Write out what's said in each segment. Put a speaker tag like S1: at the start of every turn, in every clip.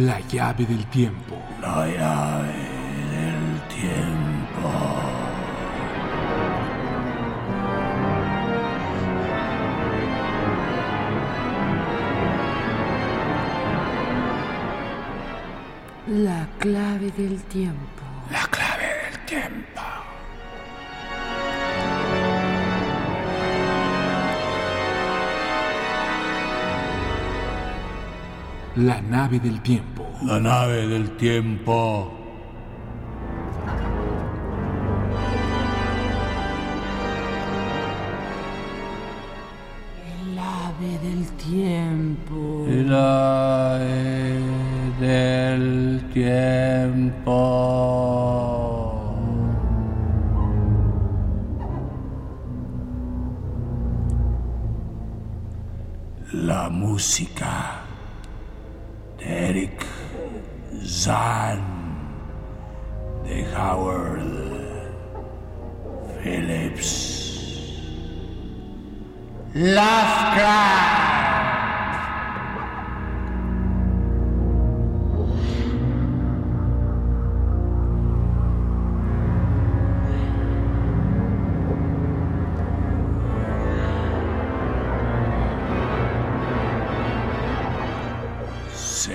S1: La llave del tiempo.
S2: La llave del tiempo.
S3: La clave del tiempo.
S2: La clave del tiempo.
S1: La nave del tiempo.
S2: La nave del tiempo.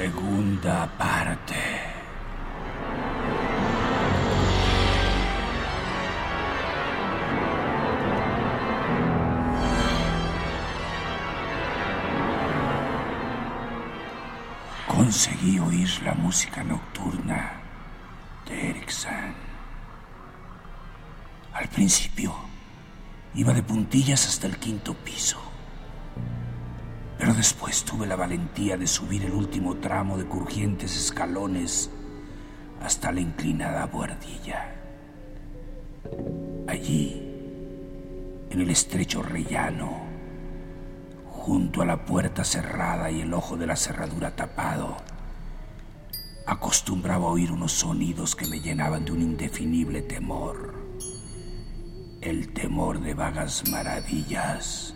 S2: Segunda parte. Conseguí oír la música nocturna de Erickson. Al principio iba de puntillas hasta el quinto piso. Pero después tuve la valentía de subir el último tramo de crujientes escalones hasta la inclinada buhardilla. Allí, en el estrecho rellano, junto a la puerta cerrada y el ojo de la cerradura tapado, acostumbraba a oír unos sonidos que me llenaban de un indefinible temor. El temor de vagas maravillas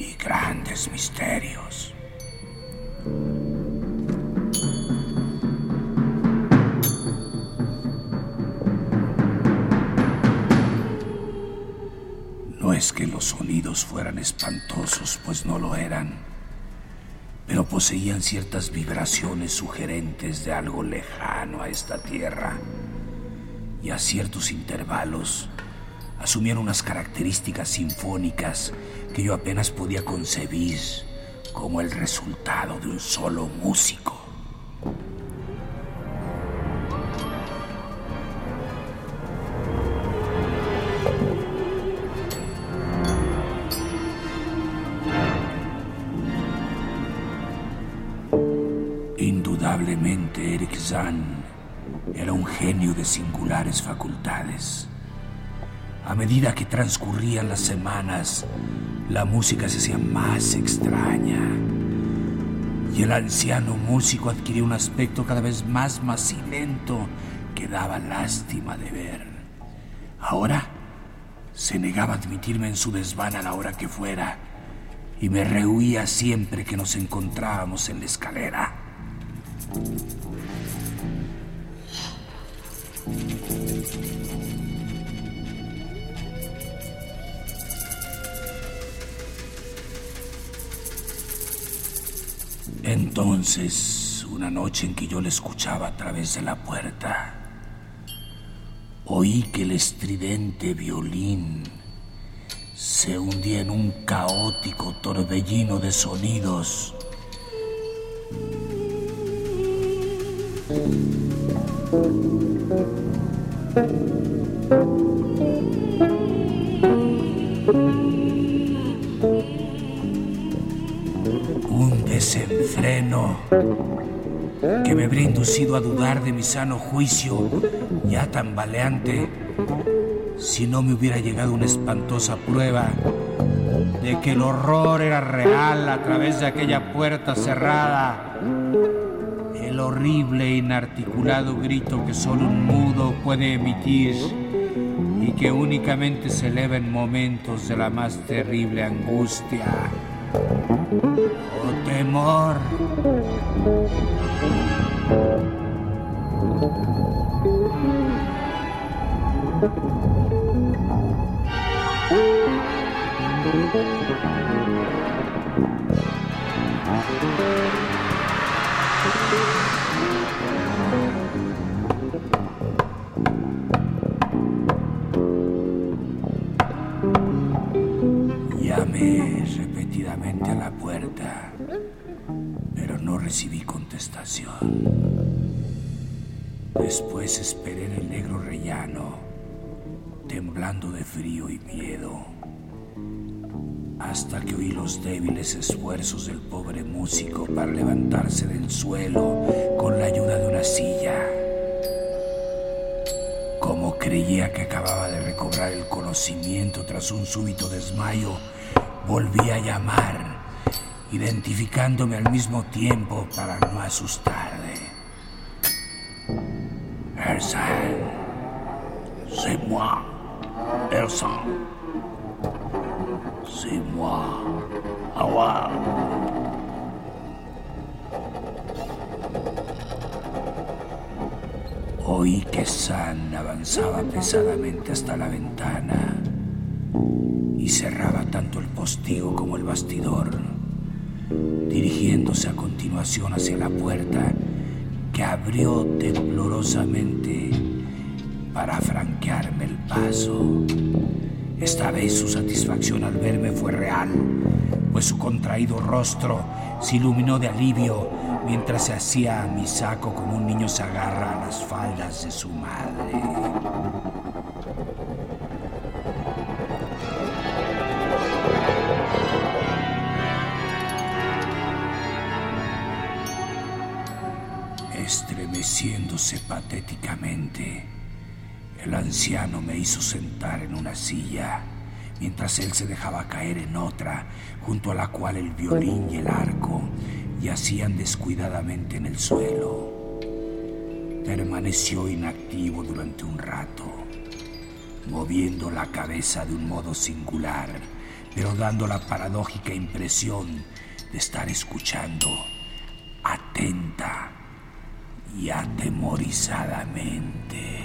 S2: y grandes misterios. No es que los sonidos fueran espantosos, pues no lo eran, pero poseían ciertas vibraciones sugerentes de algo lejano a esta tierra y a ciertos intervalos asumían unas características sinfónicas que yo apenas podía concebir como el resultado de un solo músico. Indudablemente Eric Zahn era un genio de singulares facultades. A medida que transcurrían las semanas, la música se hacía más extraña. Y el anciano músico adquirió un aspecto cada vez más macilento que daba lástima de ver. Ahora se negaba a admitirme en su desván a la hora que fuera y me rehuía siempre que nos encontrábamos en la escalera. Entonces, una noche en que yo le escuchaba a través de la puerta, oí que el estridente violín se hundía en un caótico torbellino de sonidos. Desenfreno que me habría inducido a dudar de mi sano juicio, ya tambaleante, si no me hubiera llegado una espantosa prueba de que el horror era real a través de aquella puerta cerrada. El horrible e inarticulado grito que solo un mudo puede emitir y que únicamente se eleva en momentos de la más terrible angustia o temor. Llamé Después esperé en el negro rellano, temblando de frío y miedo, hasta que oí los débiles esfuerzos del pobre músico para levantarse del suelo con la ayuda de una silla. Como creía que acababa de recobrar el conocimiento tras un súbito desmayo, volví a llamar, identificándome al mismo tiempo para no asustarle. Elsa, c'est moi, Elsa. C'est moi, Awa. Oí que San avanzaba pesadamente hasta la ventana y cerraba tanto el postigo como el bastidor, dirigiéndose a continuación hacia la puerta abrió temblorosamente para franquearme el paso. Esta vez su satisfacción al verme fue real, pues su contraído rostro se iluminó de alivio mientras se hacía a mi saco como un niño se agarra a las faldas de su madre. El anciano me hizo sentar en una silla, mientras él se dejaba caer en otra, junto a la cual el violín y el arco yacían descuidadamente en el suelo. Permaneció inactivo durante un rato, moviendo la cabeza de un modo singular, pero dando la paradójica impresión de estar escuchando atenta y atemorizadamente.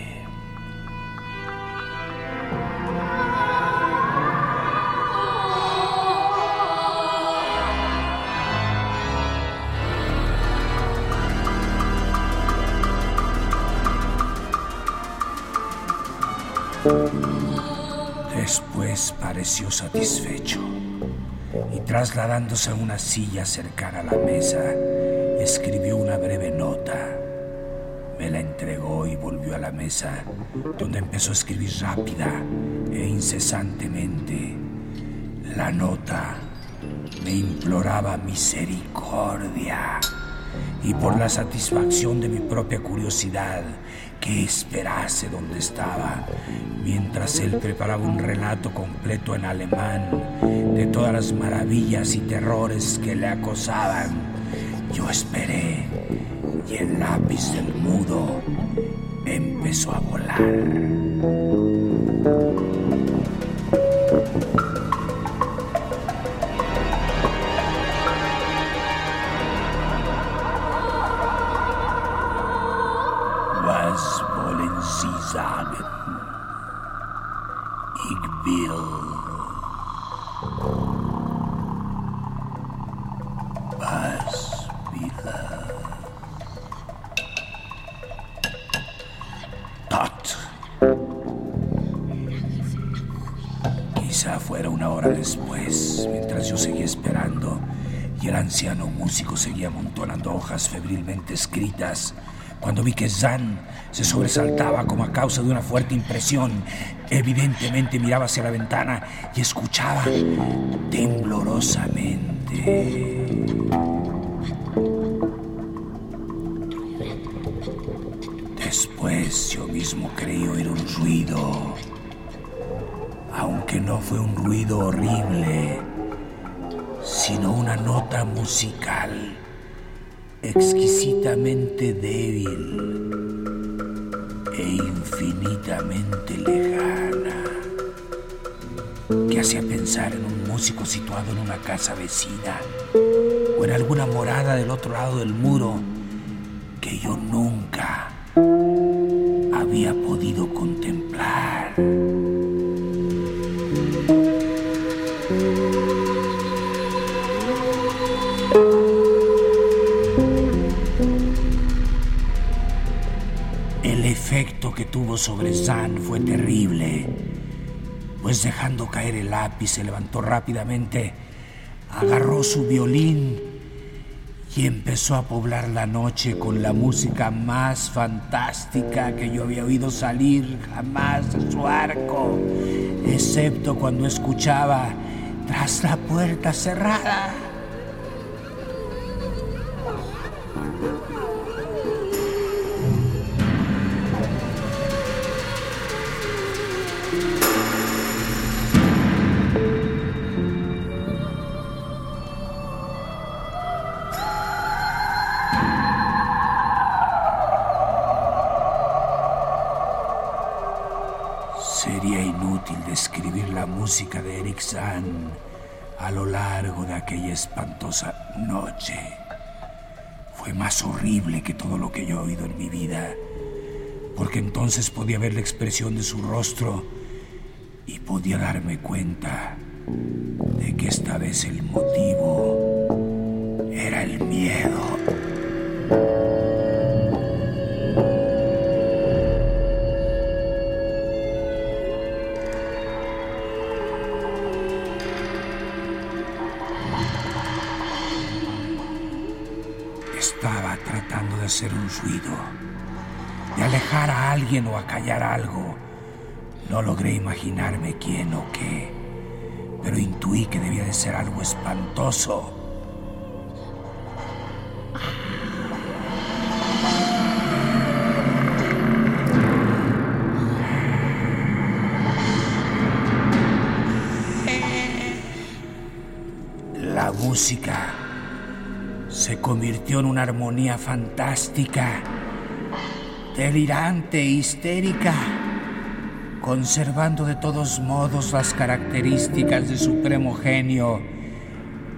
S2: Satisfecho y trasladándose a una silla cercana a la mesa, escribió una breve nota. Me la entregó y volvió a la mesa, donde empezó a escribir rápida e incesantemente. La nota me imploraba misericordia y por la satisfacción de mi propia curiosidad que esperase donde estaba, mientras él preparaba un relato completo en alemán de todas las maravillas y terrores que le acosaban. Yo esperé y el lápiz del mudo empezó a volar. Después, mientras yo seguía esperando y el anciano músico seguía amontonando hojas febrilmente escritas, cuando vi que Zan se sobresaltaba como a causa de una fuerte impresión. Evidentemente miraba hacia la ventana y escuchaba temblorosamente. Después yo mismo creí oír un ruido, aunque no fue un ruido horrible, sino una nota musical exquisitamente débil e infinitamente lejana, que hacía pensar en un músico situado en una casa vecina o en alguna morada del otro lado del muro que yo nunca había podido contemplar. Efecto que tuvo sobre Zan fue terrible, pues dejando caer el lápiz se levantó rápidamente, agarró su violín y empezó a poblar la noche con la música más fantástica que yo había oído salir jamás de su arco, excepto cuando escuchaba tras la puerta cerrada. A lo largo de aquella espantosa noche. Fue más horrible que todo lo que yo he oído en mi vida, porque entonces podía ver la expresión de su rostro y podía darme cuenta de que esta vez el motivo era el miedo. De alejar a alguien o acallar algo. No logré imaginarme quién o qué, pero intuí que debía de ser algo espantoso. La música se convirtió en una armonía fantástica, delirante e histérica, conservando de todos modos las características de supremo genio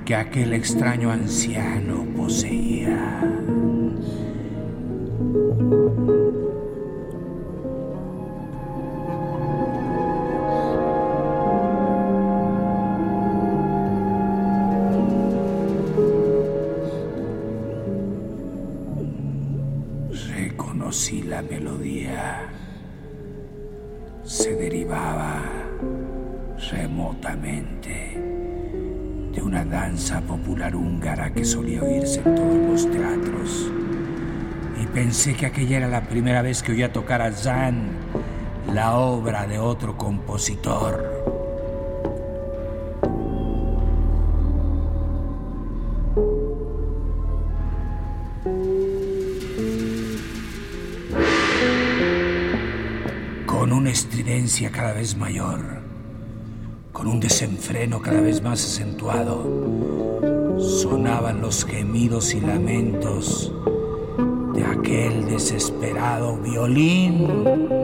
S2: que aquel extraño anciano poseía. Reconocí la melodía. Se derivaba remotamente de una danza popular húngara que solía oírse en todos los teatros. Y pensé que aquella era la primera vez que oía tocar a Zan, la obra de otro compositor. Cada vez mayor, con un desenfreno cada vez más acentuado, sonaban los gemidos y lamentos de aquel desesperado violín.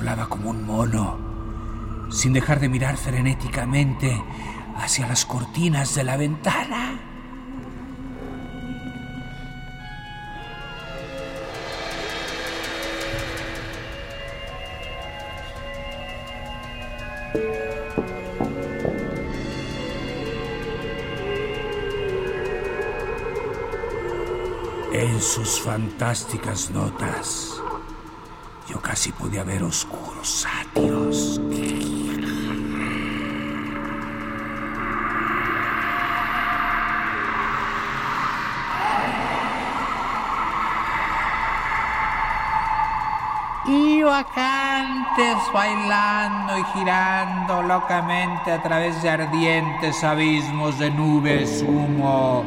S2: Doblaba como un mono, sin dejar de mirar frenéticamente hacia las cortinas de la ventana. En sus fantásticas notas, Casi podía ver oscuros sátiros.
S4: Y bailando y girando locamente a través de ardientes abismos de nubes, humo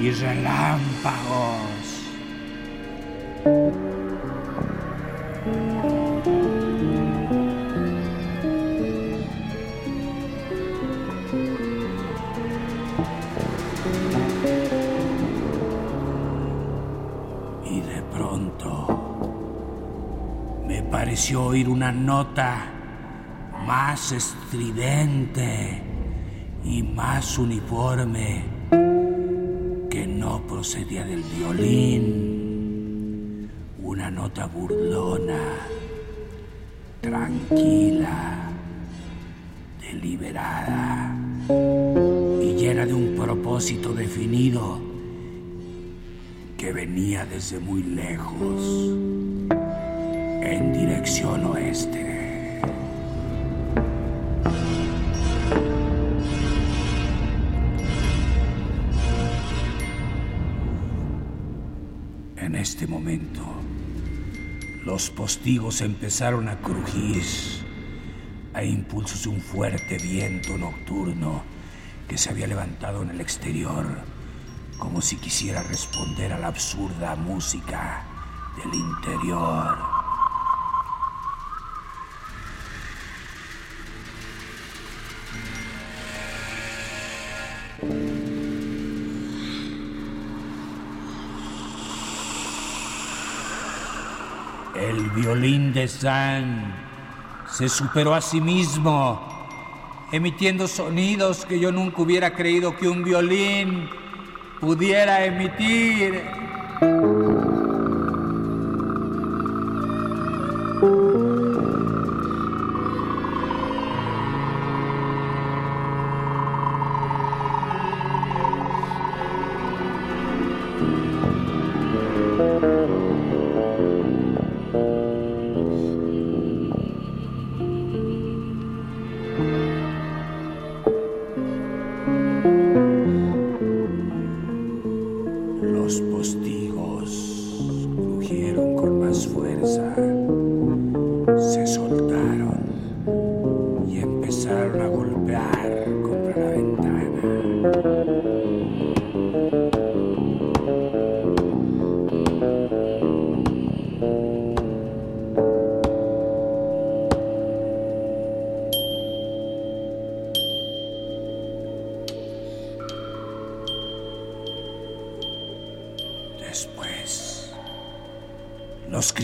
S4: y relámpagos.
S2: Oír una nota más estridente y más uniforme que no procedía del violín. Una nota burlona, tranquila, deliberada y llena de un propósito definido que venía desde muy lejos, en dirección oeste. En este momento, los postigos empezaron a crujir a impulsos de un fuerte viento nocturno que se había levantado en el exterior, como si quisiera responder a la absurda música del interior. El violín de San se superó a sí mismo, emitiendo sonidos que yo nunca hubiera creído que un violín pudiera emitir.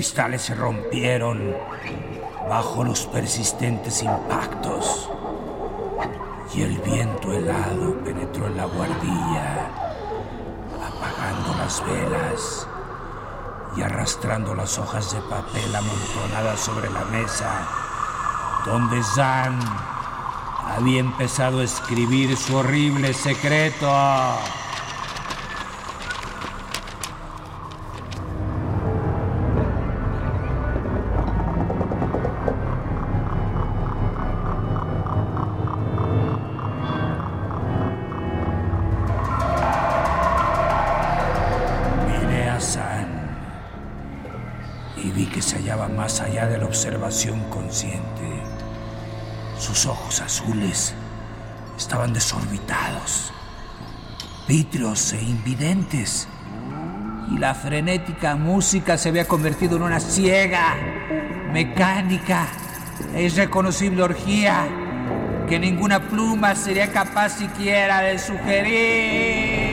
S2: Cristales se rompieron bajo los persistentes impactos y el viento helado penetró en la guardilla, apagando las velas y arrastrando las hojas de papel amontonadas sobre la mesa, donde Zan había empezado a escribir su horrible secreto. Y vi que se hallaba más allá de la observación consciente. Sus ojos azules estaban desorbitados, vítreos e invidentes, y la frenética música se había convertido en una ciega, mecánica e irreconocible orgía que ninguna pluma sería capaz siquiera de sugerir.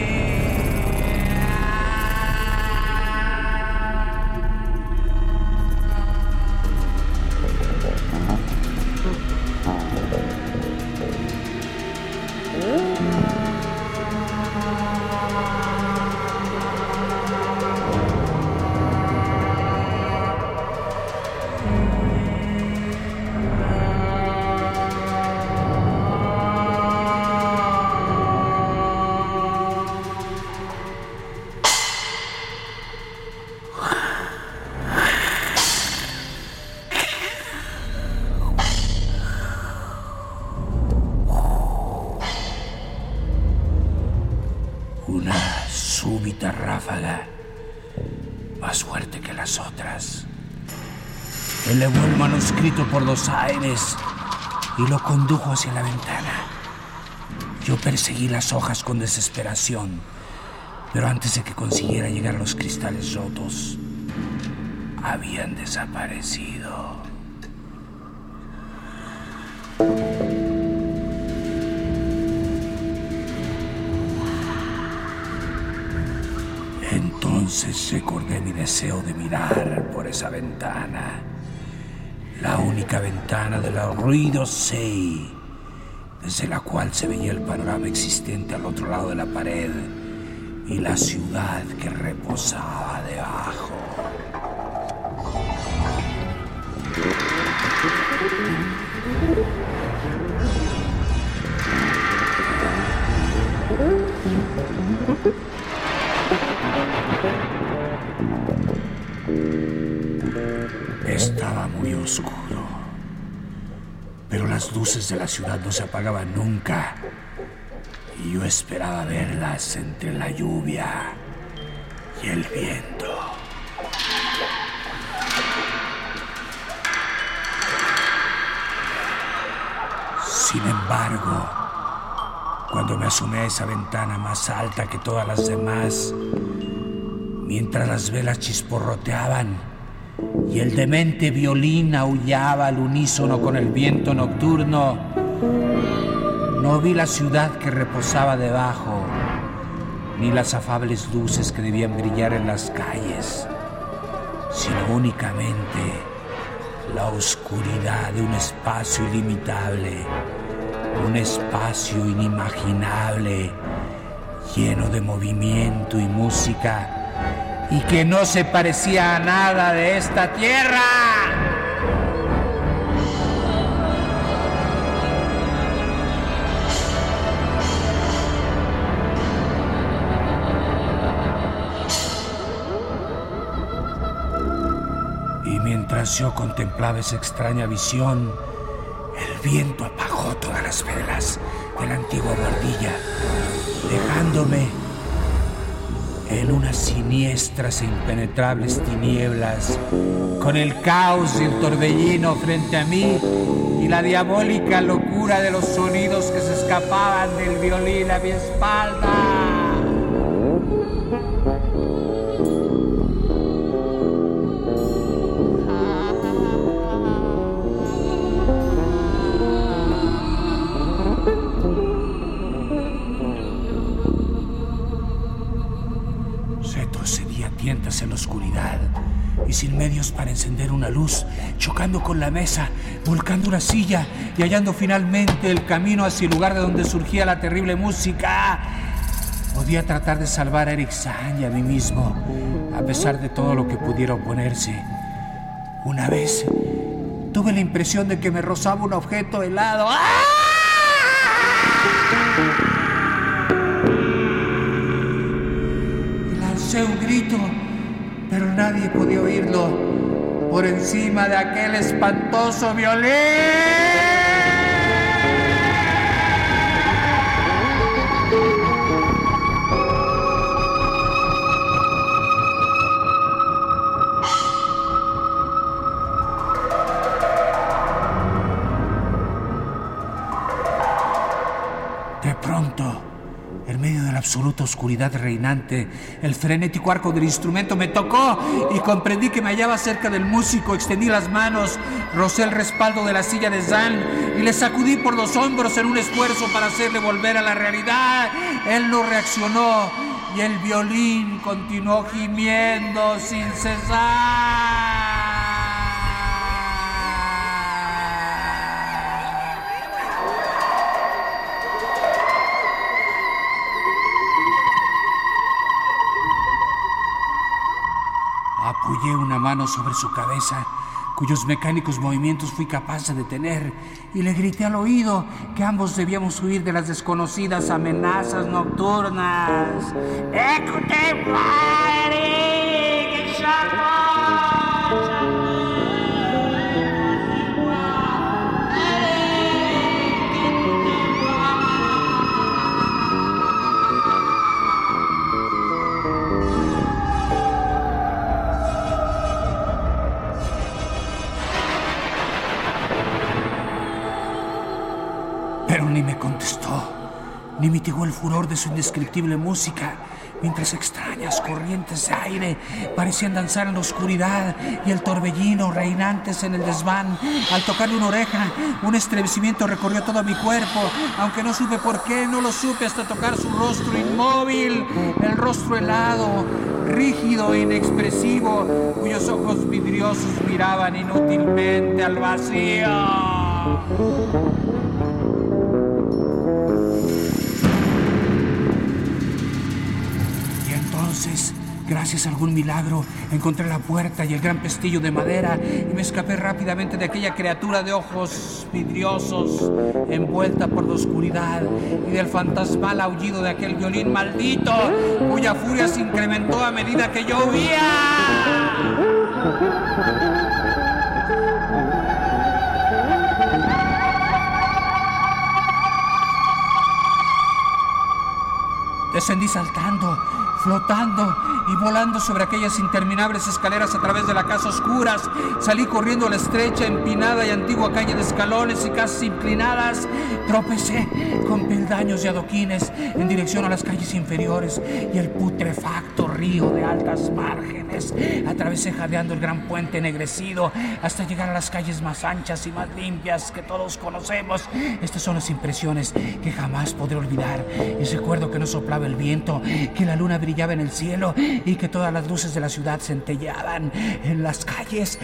S2: Manuscrito por los aires y lo condujo hacia la ventana. Yo perseguí las hojas con desesperación, pero antes de que consiguiera llegar a los cristales rotos, habían desaparecido. Entonces recordé mi deseo de mirar por esa ventana. La única ventana de la ruido Sei, desde la cual se veía el panorama existente al otro lado de la pared y la ciudad que reposaba debajo. Estaba muy oscuro, pero las luces de la ciudad no se apagaban nunca y yo esperaba verlas entre la lluvia y el viento. Sin embargo, cuando me asomé a esa ventana más alta que todas las demás, mientras las velas chisporroteaban y el demente violín aullaba al unísono con el viento nocturno, no vi la ciudad que reposaba debajo, ni las afables luces que debían brillar en las calles, sino únicamente la oscuridad de un espacio ilimitable, un espacio inimaginable, lleno de movimiento y música, y que no se parecía a nada de esta tierra. Y mientras yo contemplaba esa extraña visión, el viento apagó todas las velas de la antigua guardilla, dejándome en unas siniestras e impenetrables tinieblas, con el caos y el torbellino frente a mí y la diabólica locura de los sonidos que se escapaban del violín a mi espalda. Y sin medios para encender una luz, chocando con la mesa, volcando una silla y hallando finalmente el camino hacia el lugar de donde surgía la terrible música. Podía tratar de salvar a Eric San y a mí mismo, a pesar de todo lo que pudiera oponerse. Una vez tuve la impresión de que me rozaba un objeto helado. ¡Ah! Y lancé un grito, pero nadie podía oírlo por encima de aquel espantoso violín. Absoluta oscuridad reinante, el frenético arco del instrumento me tocó y comprendí que me hallaba cerca del músico. Extendí las manos, rocé el respaldo de la silla de Zan y le sacudí por los hombros en un esfuerzo para hacerle volver a la realidad. Él no reaccionó y el violín continuó gimiendo sin cesar. Apoyé una mano sobre su cabeza, cuyos mecánicos movimientos fui capaz de detener, y le grité al oído que ambos debíamos huir de las desconocidas amenazas nocturnas. ¡Écoutez, Eric! Ni mitigó el furor de su indescriptible música, mientras extrañas corrientes de aire parecían danzar en la oscuridad y el torbellino reinantes en el desván. Al tocarle una oreja, un estremecimiento recorrió todo mi cuerpo, aunque no supe por qué, no lo supe hasta tocar su rostro inmóvil, el rostro helado, rígido e inexpresivo, cuyos ojos vidriosos miraban inútilmente al vacío. Gracias a algún milagro, encontré la puerta y el gran pestillo de madera y me escapé rápidamente de aquella criatura de ojos vidriosos, envuelta por la oscuridad y del fantasmal aullido de aquel violín maldito, cuya furia se incrementó a medida que yo huía. Descendí saltando, flotando y volando sobre aquellas interminables escaleras a través de la casa oscuras. Salí corriendo la estrecha, empinada y antigua calle de escalones y casas inclinadas. Tropecé con peldaños y adoquines en dirección a las calles inferiores y el putrefacto río de altas márgenes. Atravesé jadeando el gran puente ennegrecido hasta llegar a las calles más anchas y más limpias que todos conocemos. Estas son las impresiones que jamás podré olvidar. Y recuerdo que no soplaba el viento, que la luna brillaba en el cielo y que todas las luces de la ciudad centellaban en las calles.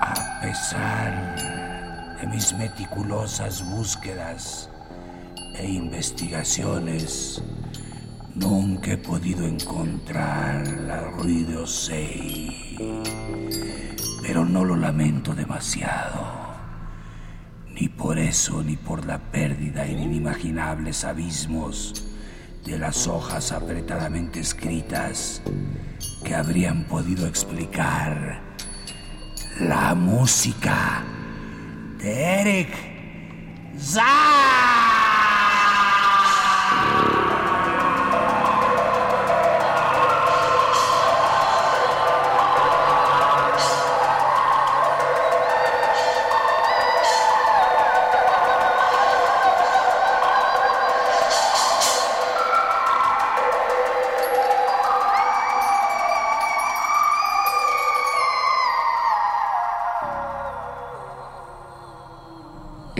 S2: A pesar de mis meticulosas búsquedas e investigaciones, nunca he podido encontrar la de Ossey. Pero no lo lamento demasiado. Ni por eso, ni por la pérdida en inimaginables abismos de las hojas apretadamente escritas que habrían podido explicar la música de Eric Zah.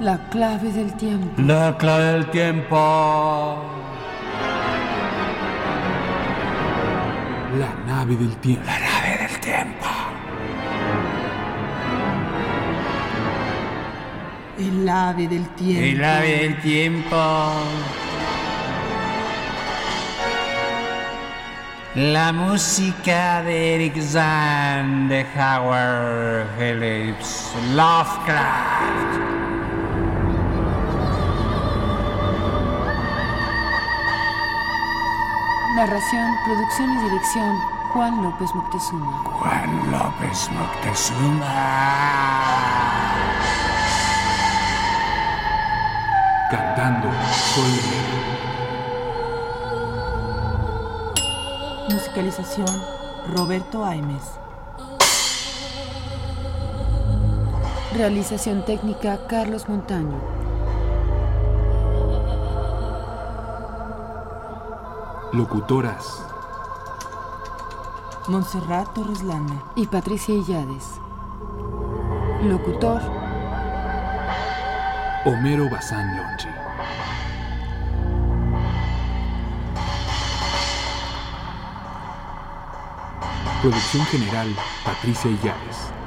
S3: La clave del tiempo.
S2: La clave del tiempo.
S1: La nave del tiempo.
S2: La nave del tiempo.
S3: El ave del tiempo.
S4: El ave del tiempo. La música de Eric Zahn de Howard Phillips Lovecraft.
S3: Narración, producción y dirección, Juan López Moctezuma.
S2: Juan López Moctezuma.
S1: Cantando Sol
S3: Musicalización, Roberto Aimes. Realización técnica, Carlos Montaño.
S1: Locutoras.
S3: Montserrat Torres Landa. Y Patricia Illades. Locutor,
S1: Homero Bazán Lonchi. Producción general Patricia Illares.